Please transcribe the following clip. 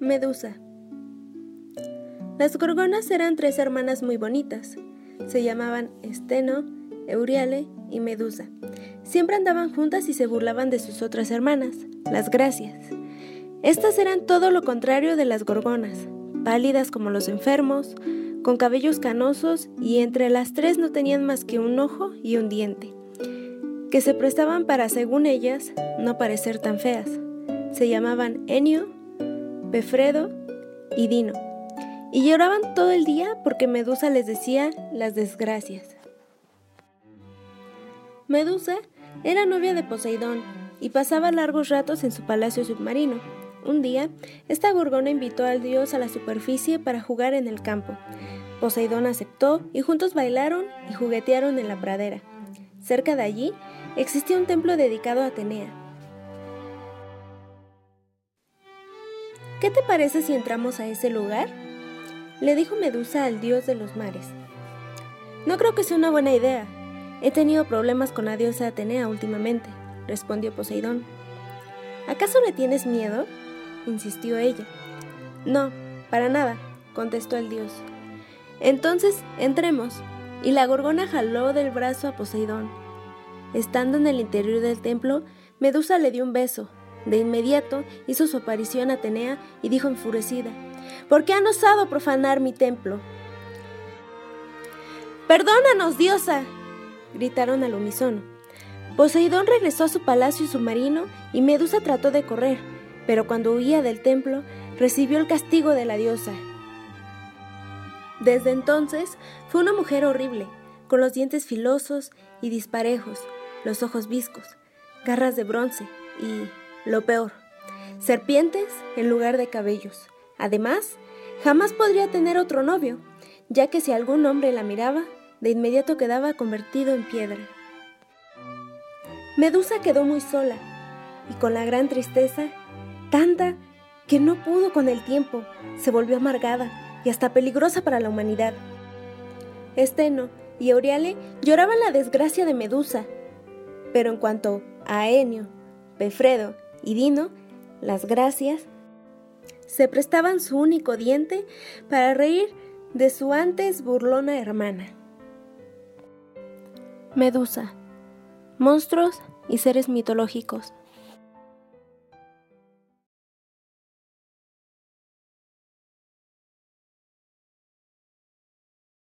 Medusa. Las gorgonas eran tres hermanas muy bonitas. Se llamaban Esteno, Euriale y Medusa. Siempre andaban juntas y se burlaban de sus otras hermanas, las Gracias. Estas eran todo lo contrario de las gorgonas, pálidas como los enfermos, con cabellos canosos y entre las tres no tenían más que un ojo y un diente, que se prestaban para, según ellas, no parecer tan feas. Se llamaban Enio, Pefredo y Dino, y lloraban todo el día porque Medusa les decía las desgracias. Medusa era novia de Poseidón y pasaba largos ratos en su palacio submarino. Un día, esta gorgona invitó al dios a la superficie para jugar en el campo. Poseidón aceptó y juntos bailaron y juguetearon en la pradera. Cerca de allí existía un templo dedicado a Atenea, ¿Qué te parece si entramos a ese lugar? Le dijo Medusa al dios de los mares. No creo que sea una buena idea. He tenido problemas con la diosa Atenea últimamente, respondió Poseidón. ¿Acaso le tienes miedo? insistió ella. No, para nada, contestó el dios. Entonces, entremos. Y la gorgona jaló del brazo a Poseidón. Estando en el interior del templo, Medusa le dio un beso, de inmediato hizo su aparición Atenea y dijo enfurecida, ¿por qué han osado profanar mi templo? Perdónanos, diosa, gritaron al unísono. Poseidón regresó a su palacio submarino y Medusa trató de correr, pero cuando huía del templo recibió el castigo de la diosa. Desde entonces fue una mujer horrible, con los dientes filosos y disparejos, los ojos viscos, garras de bronce y lo peor, serpientes en lugar de cabellos. Además, jamás podría tener otro novio, ya que si algún hombre la miraba, de inmediato quedaba convertido en piedra. Medusa quedó muy sola y con la gran tristeza, tanta que no pudo con el tiempo, se volvió amargada y hasta peligrosa para la humanidad. Esteno y Aureale lloraban la desgracia de Medusa, pero en cuanto a Enio, Pefredo y Dino, las gracias, se prestaban su único diente para reír de su antes burlona hermana. Medusa, monstruos y seres mitológicos.